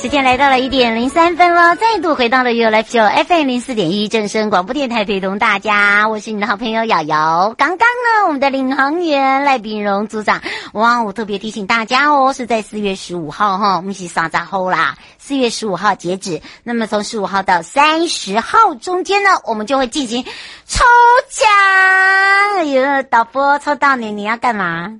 时间来到了一点零三分了，再度回到了 You Life Show FM 零四点一正声广播电台，陪同大家，我是你的好朋友瑶瑶。刚刚呢，我们的领航员赖炳荣组长，哇，我特别提醒大家哦，是在四月十五号哈，我们是三十号啦，四月十五号截止。那么从十五号到三十号中间呢，我们就会进行抽奖。哎呦，导播抽到你，你要干嘛？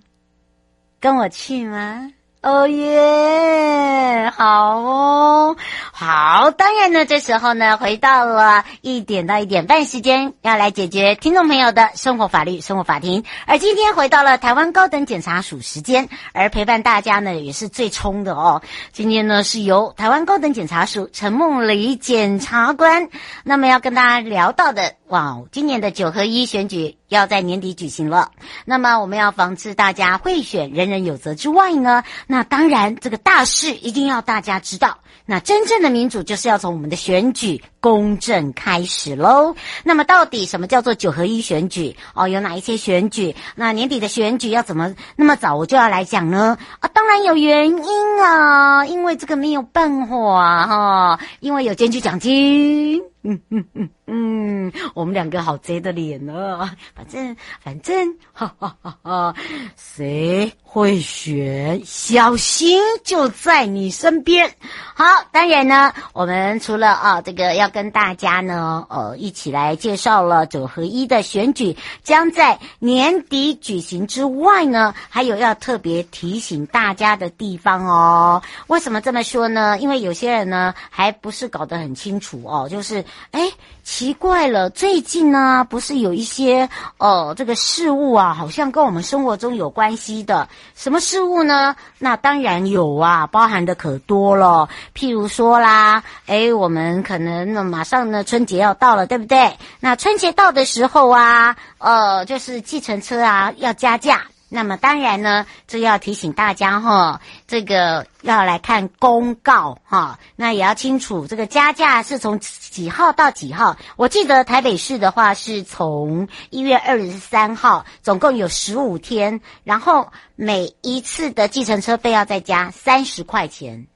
跟我去吗？哦耶，好哦，好。当然呢，这时候呢，回到了一点到一点半时间，要来解决听众朋友的生活法律、生活法庭。而今天回到了台湾高等检察署时间，而陪伴大家呢，也是最冲的哦。今天呢，是由台湾高等检察署陈梦里检察官，那么要跟大家聊到的。哇哦，今年的九合一选举要在年底举行了。那么我们要防止大家贿选，人人有责之外呢，那当然这个大事一定要大家知道。那真正的民主就是要从我们的选举公正开始喽。那么到底什么叫做九合一选举？哦，有哪一些选举？那年底的选举要怎么那么早我就要来讲呢？啊，当然有原因啊，因为这个没有办法哈、因为有检举奖金。嗯嗯嗯嗯，我们两个好贼的脸呢。反正反正，哈哈哈哈，谁会选？小心就在你身边。好，当然呢，我们除了啊这个要跟大家呢，呃，一起来介绍了九合一的选举将在年底举行之外呢，还有要特别提醒大家的地方哦。为什么这么说呢？因为有些人呢还不是搞得很清楚哦，就是。哎，奇怪了，最近呢，不是有一些呃，这个事物啊，好像跟我们生活中有关系的。什么事物呢？那当然有啊，包含的可多了。譬如说啦，哎，我们可能马上呢，春节要到了，对不对？那春节到的时候啊，呃，就是计程车啊，要加价。那么当然呢，这要提醒大家哈，这个要来看公告哈，那也要清楚这个加价是从几号到几号。我记得台北市的话是从一月二十三号，总共有十五天，然后每一次的计程车费要再加三十块钱。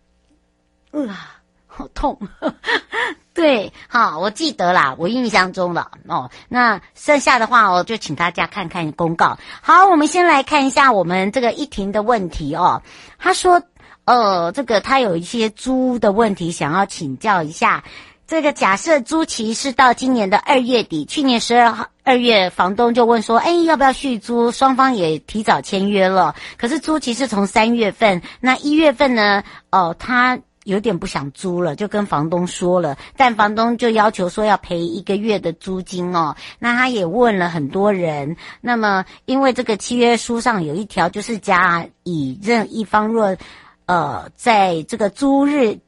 啊，好痛。对，好，我记得啦，我印象中了哦。那剩下的话，我就请大家看看公告。好，我们先来看一下我们这个一庭的问题哦。他说，呃，这个他有一些租的问题想要请教一下。这个假设租期是到今年的二月底，去年十二号二月，房东就问说，哎，要不要续租？双方也提早签约了，可是租期是从三月份，那一月份呢？哦、他。有点不想租了，就跟房东说了，但房东就要求说要赔一个月的租金哦。那他也问了很多人，那么因为这个契约书上有一条，就是甲乙任一方若，呃，在这个租日。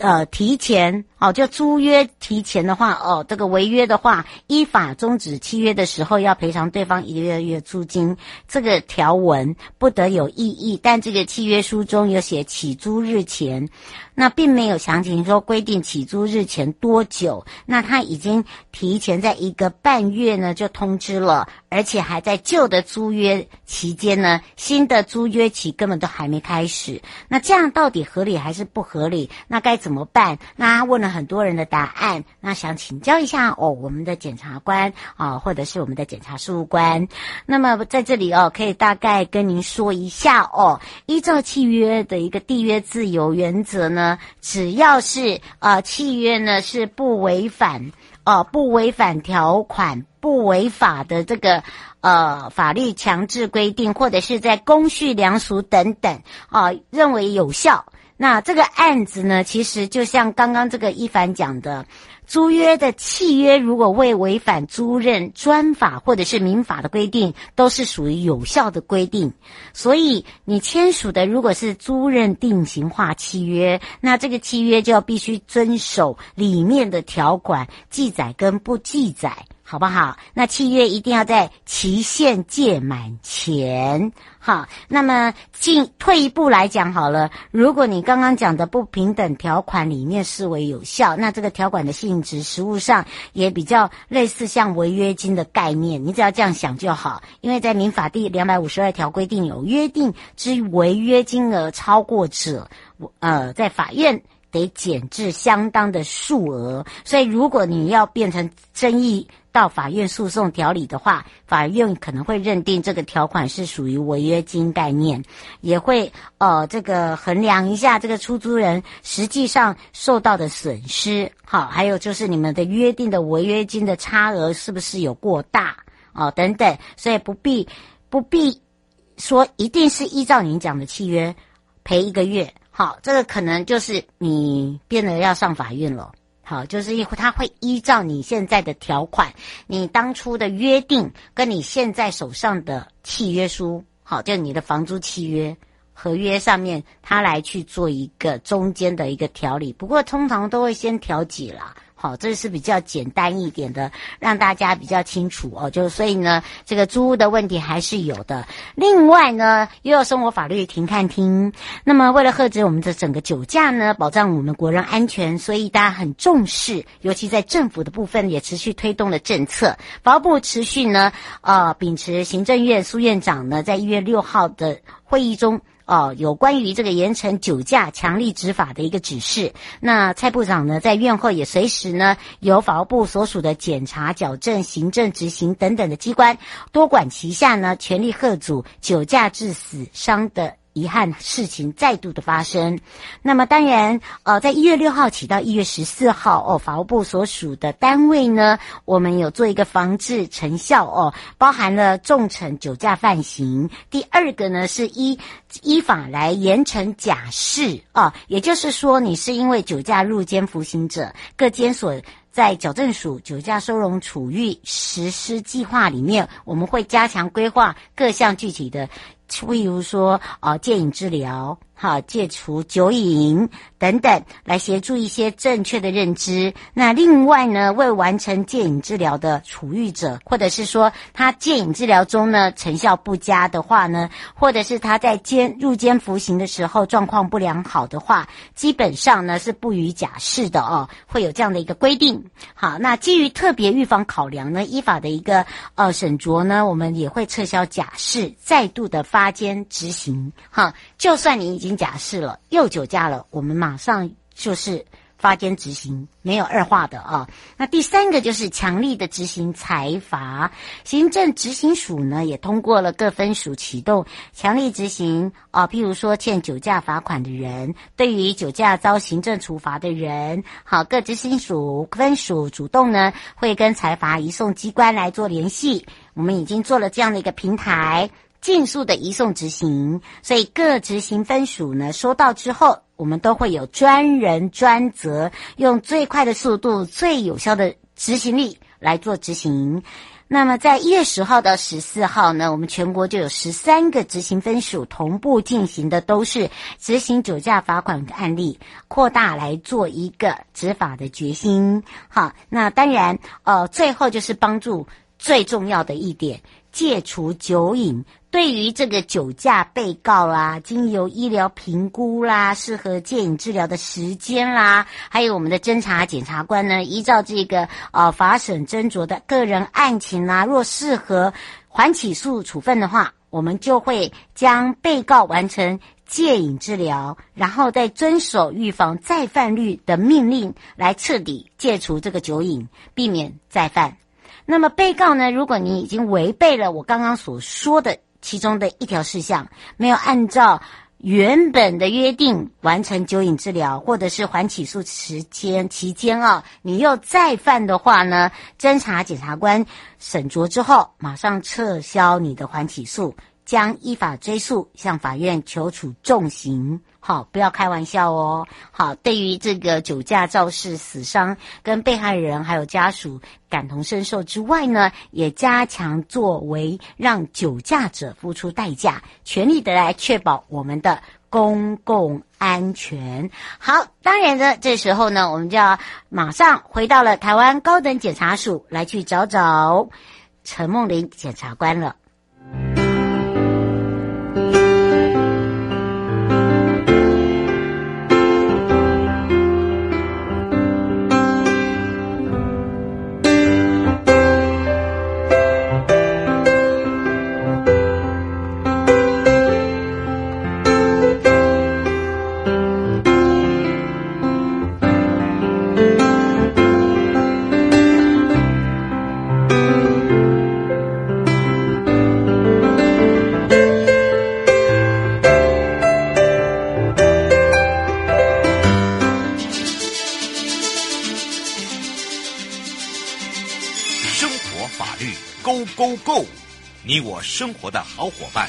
呃，提前哦，就租约提前的话，哦，这个违约的话，依法终止契约的时候要赔偿对方一个月月租金。这个条文不得有异议，但这个契约书中有写起租日前，那并没有详情说规定起租日前多久。那他已经提前在一个半月呢就通知了，而且还在旧的租约期间呢，新的租约期根本都还没开始。那这样到底合理还是不合理？那该怎？怎么办？那问了很多人的答案，那想请教一下哦，我们的检察官啊，或者是我们的检察事务官。那么在这里哦，可以大概跟您说一下哦，依照契约的一个缔约自由原则呢，只要是呃契约呢是不违反呃不违反条款、不违法的这个呃法律强制规定，或者是在公序良俗等等啊认为有效。那这个案子呢，其实就像刚刚这个一凡讲的。租约的契约如果未违反租赁专法或者是民法的规定，都是属于有效的规定。所以你签署的如果是租赁定型化契约，那这个契约就要必须遵守里面的条款记载跟不记载。好不好？那契约一定要在期限届满前。好，那么进退一步来讲好了，如果你刚刚讲的不平等条款里面视为有效，那这个条款的性质实务上也比较类似像违约金的概念。你只要这样想就好，因为在民法第两百五十二条规定有约定之违约金额超过者，呃，在法院。得减至相当的数额，所以如果你要变成争议到法院诉讼条理的话，法院可能会认定这个条款是属于违约金概念，也会呃这个衡量一下这个出租人实际上受到的损失，好，还有就是你们的约定的违约金的差额是不是有过大哦等等，所以不必不必说一定是依照您讲的契约赔一个月。好，这个可能就是你变得要上法院了。好，就是他会依照你现在的条款，你当初的约定跟你现在手上的契约书，好，就你的房租契约合约上面，他来去做一个中间的一个调理。不过通常都会先调解啦。好，这是比较简单一点的，让大家比较清楚哦。就所以呢，这个租屋的问题还是有的。另外呢，又有生活法律停看听。那么，为了遏止我们的整个酒驾呢，保障我们国人安全，所以大家很重视，尤其在政府的部分也持续推动了政策。法务部持续呢，呃，秉持行政院苏院长呢，在一月六号的会议中。哦，有关于这个严惩酒驾强力执法的一个指示。那蔡部长呢，在院后也随时呢，由法务部所属的检察、矫正、行政执行等等的机关多管齐下呢，全力吓阻酒驾致死伤的。遗憾事情再度的发生，那么当然，呃，在一月六号起到一月十四号哦，法务部所属的单位呢，我们有做一个防治成效哦，包含了重惩酒驾犯行。第二个呢，是依依法来严惩假释啊，也就是说，你是因为酒驾入监服刑者，各监所在矫正署酒驾收容处遇实施计划里面，我们会加强规划各项具体的。例如说，啊，戒瘾治疗。好，戒除酒瘾等等，来协助一些正确的认知。那另外呢，未完成戒瘾治疗的处遇者，或者是说他戒瘾治疗中呢成效不佳的话呢，或者是他在监入监服刑的时候状况不良好的话，基本上呢是不予假释的哦，会有这样的一个规定。好，那基于特别预防考量呢，依法的一个呃审酌呢，我们也会撤销假释，再度的发监执行。哈，就算你已经。假释了，又酒驾了，我们马上就是发监执行，没有二话的啊。那第三个就是强力的执行财罚，行政执行署呢也通过了各分署启动强力执行啊，譬如说欠酒驾罚款的人，对于酒驾遭行政处罚的人，好，各执行署分署主动呢会跟财罚移送机关来做联系，我们已经做了这样的一个平台。尽速的移送执行，所以各执行分署呢收到之后，我们都会有专人专责，用最快的速度、最有效的执行力来做执行。那么在一月十号到十四号呢，我们全国就有十三个执行分署同步进行的都是执行酒驾罚款的案例，扩大来做一个执法的决心。好，那当然，呃，最后就是帮助最重要的一点，戒除酒瘾。对于这个酒驾被告啦，经由医疗评估啦，适合戒瘾治疗的时间啦，还有我们的侦查检察官呢，依照这个呃法审斟酌的个人案情啦，若适合缓起诉处分的话，我们就会将被告完成戒瘾治疗，然后再遵守预防再犯率的命令，来彻底戒除这个酒瘾，避免再犯。那么被告呢，如果你已经违背了我刚刚所说的。其中的一条事项没有按照原本的约定完成酒瘾治疗，或者是缓起诉时间期间啊，你又再犯的话呢，侦查检察官审酌之后，马上撤销你的缓起诉，将依法追诉，向法院求处重刑。好，不要开玩笑哦。好，对于这个酒驾肇事死伤，跟被害人还有家属感同身受之外呢，也加强作为让酒驾者付出代价，全力的来确保我们的公共安全。好，当然呢，这时候呢，我们就要马上回到了台湾高等检察署来去找找陈梦玲检察官了。你我生活的好伙伴，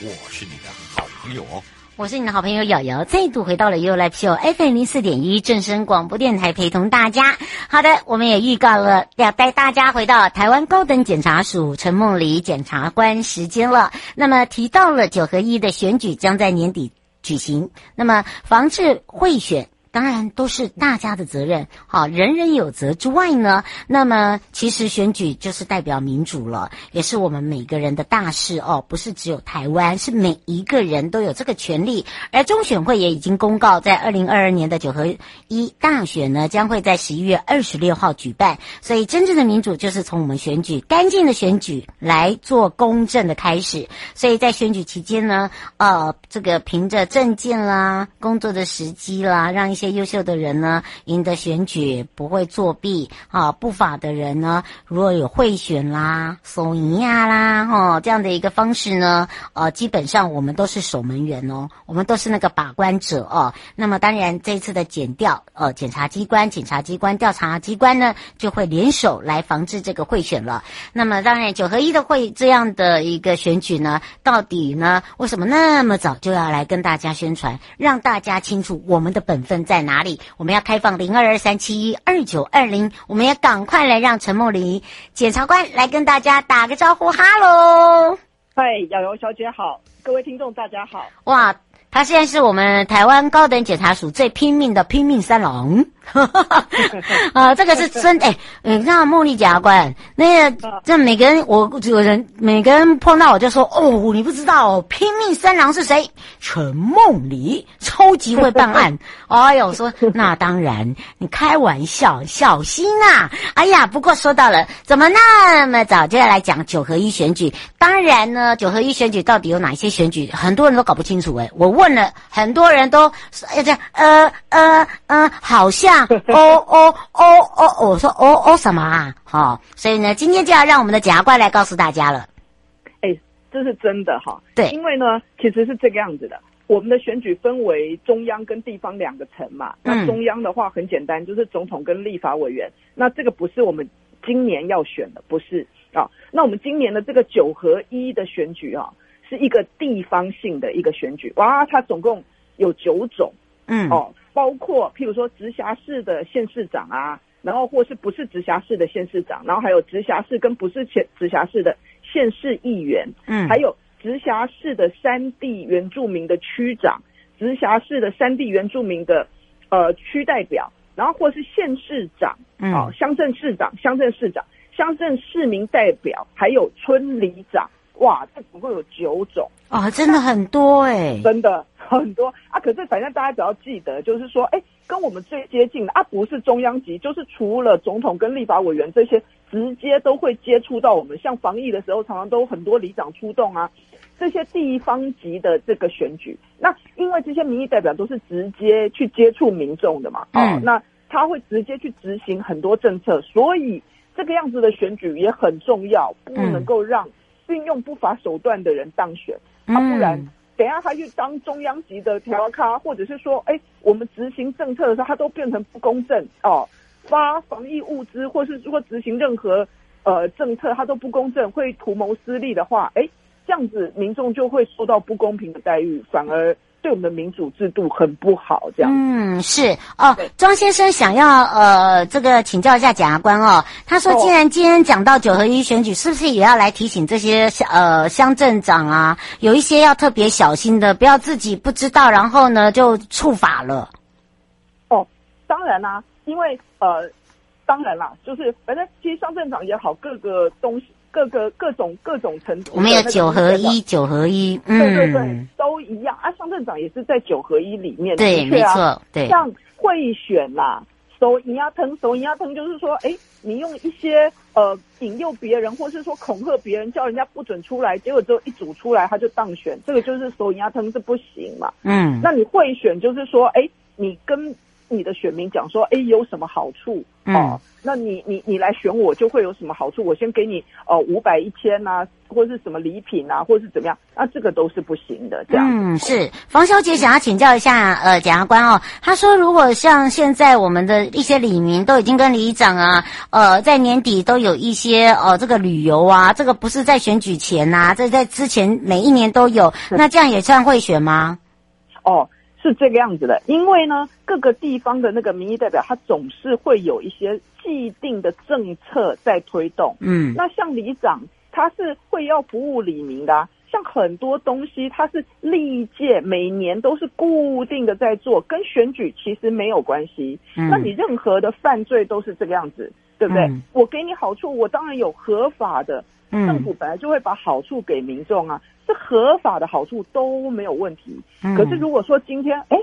我是你的好朋友哦。我是你的好朋友瑶瑶，再度回到了 U Live Show FM 零四点一正声广播电台，陪同大家。好的，我们也预告了要带大家回到台湾高等检察署陈梦里检察官时间了。那么提到了九合一的选举将在年底举行，那么防治贿选。当然都是大家的责任，好，人人有责之外呢，那么其实选举就是代表民主了，也是我们每个人的大事哦，不是只有台湾，是每一个人都有这个权利。而中选会也已经公告，在二零二二年的九合一大选呢，将会在十一月二十六号举办。所以，真正的民主就是从我们选举干净的选举来做公正的开始。所以在选举期间呢，呃，这个凭着证件啦、工作的时机啦，让一些优秀的人呢，赢得选举不会作弊啊；不法的人呢，如果有贿选啦、怂赢呀啦，哈，这样的一个方式呢，呃，基本上我们都是守门员哦，我们都是那个把关者哦。那么当然，这次的检调，呃，检察机关、检察机关、调查机关呢，就会联手来防治这个贿选了。那么当然，九合一的会这样的一个选举呢，到底呢，为什么那么早就要来跟大家宣传，让大家清楚我们的本分在哪里？我们要开放零二二三七一二九二零，我们也赶快来让陈梦玲检察官来跟大家打个招呼，哈喽！嗨，瑶瑶小姐好，各位听众大家好。哇，他现在是我们台湾高等检察署最拼命的拼命三郎。啊，这个是真哎，你看茉莉检察官，那个这每个人我有人每个人碰到我就说哦，你不知道哦，拼命三郎是谁？陈梦里，超级会办案。哎呦，说 那当然，你开玩笑，小心啊！哎呀，不过说到了，怎么那么早就要来讲九合一选举？当然呢，九合一选举到底有哪些选举？很多人都搞不清楚哎，我问了很多人都哎这样呃呃呃，好像。哦哦哦哦，我说哦哦什么啊？好、哦，所以呢，今天就要让我们的检察官来告诉大家了。哎，这是真的哈。对，因为呢，其实是这个样子的。我们的选举分为中央跟地方两个层嘛。那中央的话很简单，就是总统跟立法委员。那这个不是我们今年要选的，不是啊。那我们今年的这个九合一的选举啊，是一个地方性的一个选举。哇，它总共有九种。嗯哦。包括譬如说直辖市的县市长啊，然后或是不是直辖市的县市长，然后还有直辖市跟不是县直辖市的县市议员，嗯，还有直辖市的山地原住民的区长，直辖市的山地原住民的呃区代表，然后或是县市长，嗯，哦，乡镇市长、乡镇市长、乡镇市民代表，还有村里长，哇，这总共有九种啊，真的很多哎、欸，真的。很多啊，可是反正大家只要记得，就是说，哎，跟我们最接近的啊，不是中央级，就是除了总统跟立法委员这些，直接都会接触到我们。像防疫的时候，常常都很多里长出动啊，这些地方级的这个选举，那因为这些民意代表都是直接去接触民众的嘛，啊、嗯，那他会直接去执行很多政策，所以这个样子的选举也很重要，不能够让运用不法手段的人当选，他，不然。等一下，他去当中央级的调咖，或者是说，哎，我们执行政策的时候，他都变成不公正哦。发防疫物资，或是如果执行任何呃政策，他都不公正，会图谋私利的话，哎，这样子民众就会受到不公平的待遇，反而。对我们的民主制度很不好，这样。嗯，是哦。庄先生想要呃，这个请教一下检察官哦。他说，既然今天讲到九合一选举，是不是也要来提醒这些呃乡镇长啊，有一些要特别小心的，不要自己不知道，然后呢就触法了。哦，当然啦，因为呃，当然啦，就是反正其实乡镇长也好，各个东西。各个各种各种程度，我们有九合一，九合一，嗯，对对对，都一样啊。乡镇长也是在九合一里面，对，没错，对。像贿选啦，收银牙疼，收银牙疼，就是说，哎，你用一些呃引诱别人，或是说恐吓别人，叫人家不准出来，结果之后一组出来他就当选，这个就是收银牙疼是不行嘛。嗯，那你贿选就是说，哎，你跟。你的选民讲说，哎，有什么好处？嗯、哦，那你你你来选我就会有什么好处？我先给你呃五百一千呐，或者是什么礼品啊，或者是怎么样？那这个都是不行的。这样嗯，是房小姐想要请教一下呃检察官哦，她说如果像现在我们的一些李民都已经跟里长啊，呃，在年底都有一些呃这个旅游啊，这个不是在选举前呐、啊，这在之前每一年都有，那这样也算贿选吗？哦。是这个样子的，因为呢，各个地方的那个民意代表，他总是会有一些既定的政策在推动。嗯，那像里长，他是会要服务里民的啊，像很多东西，他是历届每年都是固定的在做，跟选举其实没有关系。嗯，那你任何的犯罪都是这个样子，对不对？嗯，我给你好处，我当然有合法的。政府本来就会把好处给民众啊，是合法的好处都没有问题。嗯、可是如果说今天哎，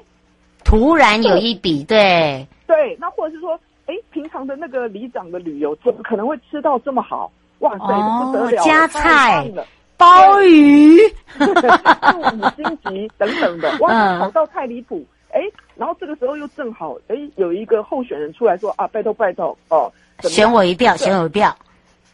突然有一笔对对，那或者是说哎，平常的那个里长的旅游怎么可能会吃到这么好？哇塞，哦、不得了，加菜、鲍鱼、五星级等等的，哇，好到太离谱。哎，然后这个时候又正好哎，有一个候选人出来说啊，拜托拜托哦，选我一票，选我一票。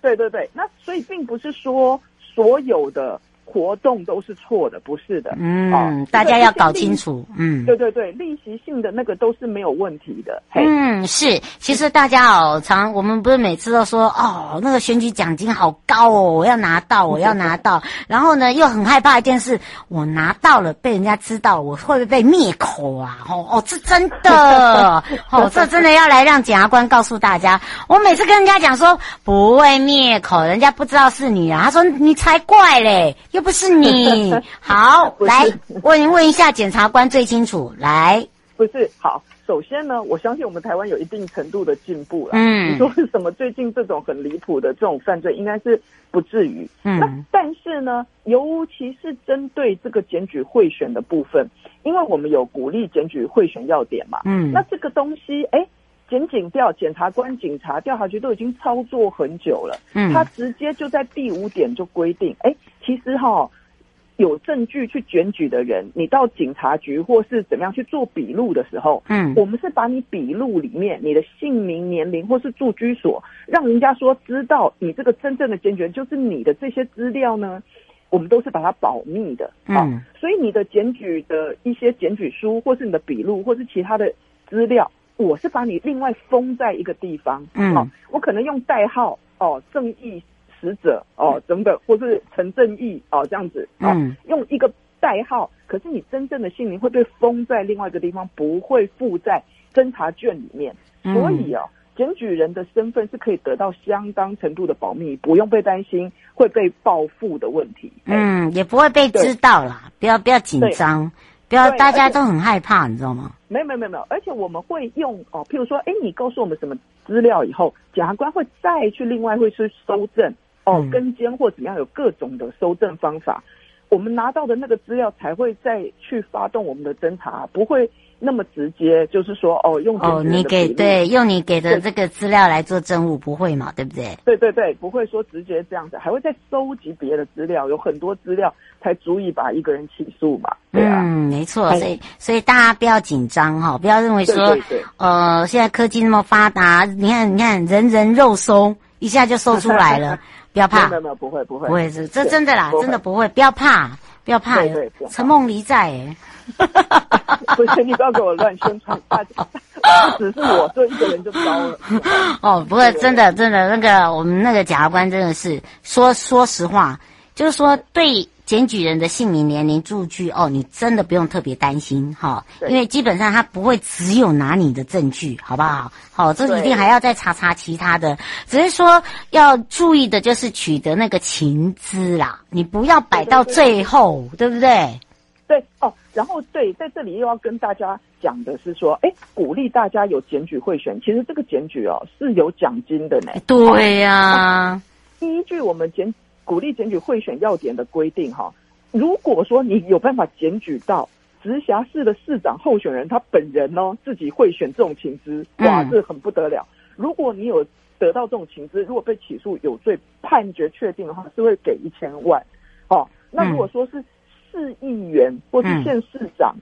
对对对，那所以并不是说所有的活动都是错的，不是的。嗯，哦、大家要搞清楚。嗯，对对对，利息性的那个都是没有问题的。嗯，是。其实大家哦，常我们不是每次都说哦，那个选举奖金好高哦，我要拿到，我要拿到。然后呢，又很害怕一件事，我拿到了被人家知道，我会不会被灭口啊？哦哦，这真的 哦，这真的要来让检察官告诉大家。我每次跟人家讲说不会灭口，人家不知道是你啊。他说你才怪嘞，又不是你。好，来问问一下检察官最清楚。来，不是好。首先呢，我相信我们台湾有一定程度的进步了。嗯，你说为什么？最近这种很离谱的这种犯罪，应该是不至于。嗯，那但是呢，尤其是针对这个检举贿选的部分，因为我们有鼓励检举贿选要点嘛。嗯，那这个东西，哎，检警调、检察官、警察、调查局都已经操作很久了。嗯，他直接就在第五点就规定，哎，其实哈。有证据去检举的人，你到警察局或是怎么样去做笔录的时候，嗯，我们是把你笔录里面你的姓名、年龄或是住居所，让人家说知道你这个真正的检举人就是你的这些资料呢，我们都是把它保密的，嗯，啊，所以你的检举的一些检举书或是你的笔录或是其他的资料，我是把你另外封在一个地方，嗯，啊，我可能用代号哦，正义。死者哦，等等，或是陈正义哦，这样子哦，嗯、用一个代号，可是你真正的姓名会被封在另外一个地方，不会附在侦查卷里面。嗯、所以哦，检举人的身份是可以得到相当程度的保密，不用被担心会被报复的问题。嗯，也不会被知道啦，不要不要紧张，不要大家都很害怕，你知道吗？没有没有没有，而且我们会用哦，譬如说，哎，你告诉我们什么资料以后，检察官会再去另外会去搜证。哦，跟监或怎么样，有各种的搜证方法，我们拿到的那个资料才会再去发动我们的侦查，不会那么直接，就是说哦，用哦，你给对用你给的这个资料来做证物，不会嘛？对不对？对对对，不会说直接这样子，还会再收集别的资料，有很多资料才足以把一个人起诉嘛。对啊，嗯，没错，所以所以大家不要紧张哈，不要认为说呃，现在科技那么发达，你看你看人人肉搜一下就搜出来了。不要怕，没有没有不会不会。不会是这真的啦，真的不会，不要怕，不要怕，陈梦离在哎，不是你不要给我乱宣传，只是我这一个人就糟了。哦，不过，真的真的那个我们那个检察官真的是说说实话，就是说对检检举人的姓名、年龄、住居哦，你真的不用特别担心哈，因为基本上他不会只有拿你的证据，好不好？好，这一定还要再查查其他的，只是说要注意的就是取得那个情资啦，你不要摆到最后，对，不对？对哦，然后对，在这里又要跟大家讲的是说，哎，鼓励大家有检举贿选，其实这个检举哦是有奖金的呢。对呀、啊，依据我们检鼓励检举贿选要点的规定哈，如果说你有办法检举到直辖市的市长候选人他本人哦自己贿选这种情资，哇，这很不得了。如果你有得到这种情资，如果被起诉有罪，判决确定的话，是会给一千万。哦，那如果说是。市议员或是县市长，嗯、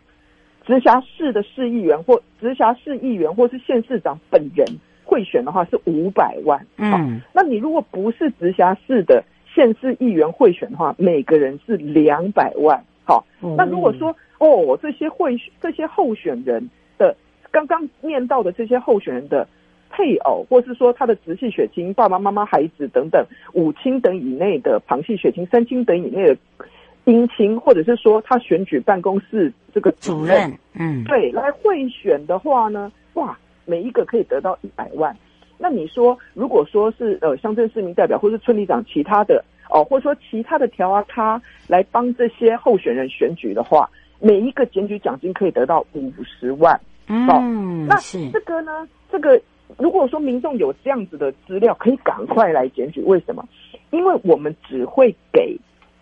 直辖市的市议员或直辖市议员或是县市长本人贿选的话是五百万。嗯，那你如果不是直辖市的县市议员贿选的话，每个人是两百万。好，嗯、那如果说哦，这些贿这些候选人的刚刚念到的这些候选人的配偶，或是说他的直系血亲、爸爸妈妈、孩子等等五亲等以内的旁系血亲、三亲等以内的。姻亲，或者是说他选举办公室这个主任，嗯，对，来贿选的话呢，哇，每一个可以得到一百万。那你说，如果说是呃乡镇市民代表，或是村里长，其他的哦，或者说其他的条啊，他来帮这些候选人选举的话，每一个检举奖金可以得到五十万。嗯，哦、那这个呢，这个如果说民众有这样子的资料，可以赶快来检举。为什么？因为我们只会给。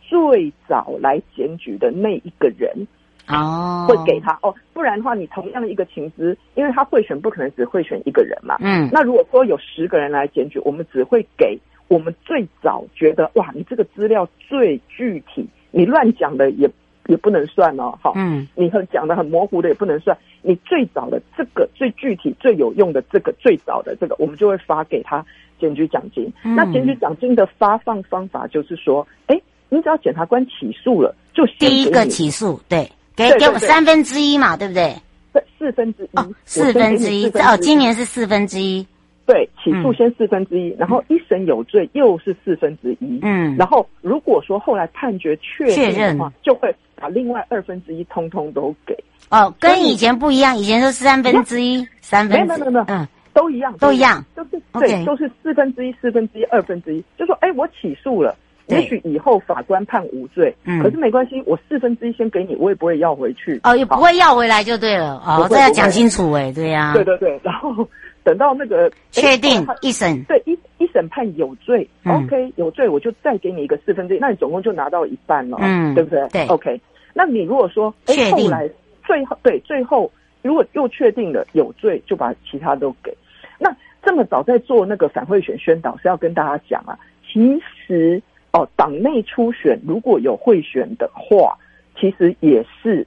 最早来检举的那一个人，哦，会给他哦，不然的话，你同样的一个情资，因为他贿选不可能只会选一个人嘛，嗯，那如果说有十个人来检举，我们只会给我们最早觉得哇，你这个资料最具体，你乱讲的也也不能算哦，好，嗯，你很讲的很模糊的也不能算，你最早的这个最具体最有用的这个最早的这个，我们就会发给他检举奖金。嗯、那检举奖金的发放方法就是说，哎。你只要检察官起诉了，就第一个起诉，对，给给我三分之一嘛，对不对？对，四分之一，哦，四分之一，哦，今年是四分之一，对，起诉先四分之一，然后一审有罪又是四分之一，嗯，然后如果说后来判决确认的话，就会把另外二分之一通通都给。哦，跟以前不一样，以前是三分之一，三分之一，嗯，都一样，都一样，都是对，都是四分之一，四分之一，二分之一，就说，哎，我起诉了。也许以后法官判无罪，嗯，可是没关系，我四分之一先给你，我也不会要回去。哦，也不会要回来就对了。哦，这要讲清楚哎，对呀。对对对，然后等到那个确定一审，对一一审判有罪，OK，有罪我就再给你一个四分之一，那你总共就拿到一半了，嗯，对不对？对，OK。那你如果说哎后来最后对最后如果又确定了有罪，就把其他都给。那这么早在做那个反贿选宣导是要跟大家讲啊，其实。哦，党内初选如果有贿选的话，其实也是，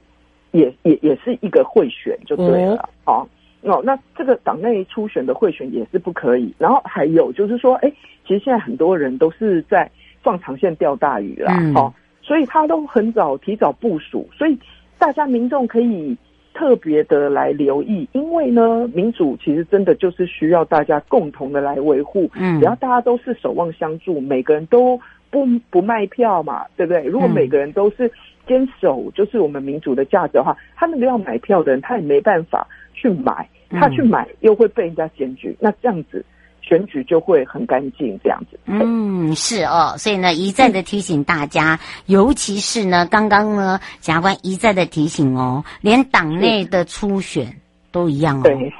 也也也是一个贿选就对了。哦，哦，那这个党内初选的贿选也是不可以。然后还有就是说，哎，其实现在很多人都是在放长线钓大鱼啦，嗯、哦，所以他都很早提早部署，所以大家民众可以。特别的来留意，因为呢，民主其实真的就是需要大家共同的来维护。嗯，只要大家都是守望相助，每个人都不不卖票嘛，对不对？如果每个人都是坚守就是我们民主的价值的话，他那个要买票的人他也没办法去买，他去买又会被人家检举，那这样子。选举就会很干净，这样子。嗯，是哦，所以呢，一再的提醒大家，嗯、尤其是呢，刚刚呢，检察官一再的提醒哦，连党内的初选都一样哦，对，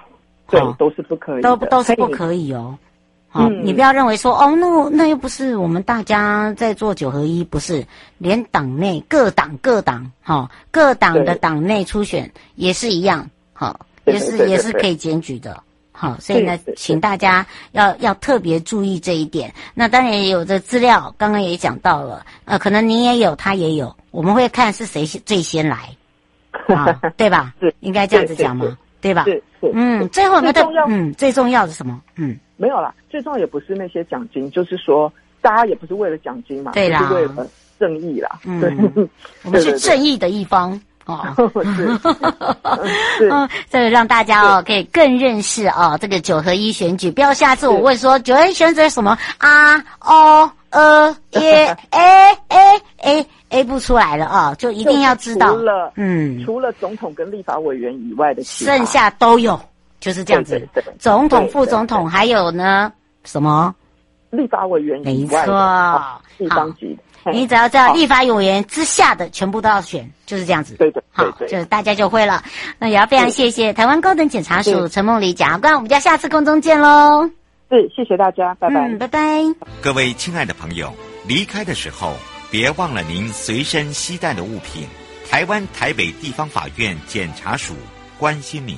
对，都是不可以，都都是不可以哦。好，嗯、你不要认为说哦，那那又不是我们大家在做九合一，不是，连党内各党各党，哈，各党的党内初选也是一样，好，也是也是可以检举的。好，所以呢，请大家要要特别注意这一点。那当然也有的资料，刚刚也讲到了，呃，可能你也有，他也有，我们会看是谁最先来，啊，对吧？是，应该这样子讲吗，对吧？嗯，最后那个，嗯，最重要的是什么？嗯，没有啦，最重要也不是那些奖金，就是说大家也不是为了奖金嘛，对啦，是为了正义啦。嗯，我们是正义的一方。哦，是，嗯，这个让大家哦可以更认识哦这个九合一选举，不要下次我问说九合一选举什么啊哦呃耶哎哎哎 A 不出来了啊，就一定要知道。除了嗯，除了总统跟立法委员以外的，剩下都有，就是这样子。对对对总统、副总统还有呢什么？立法委员没错，地方级的。你只要知道立法委员之下的全部都要选，就是这样子。对对，好，就是大家就会了。那也要非常谢谢台湾高等检察署陈梦梨检察官，我们就下次空中见喽。是，谢谢大家，拜拜，嗯，拜拜。各位亲爱的朋友，离开的时候别忘了您随身携带的物品。台湾台北地方法院检察署关心您。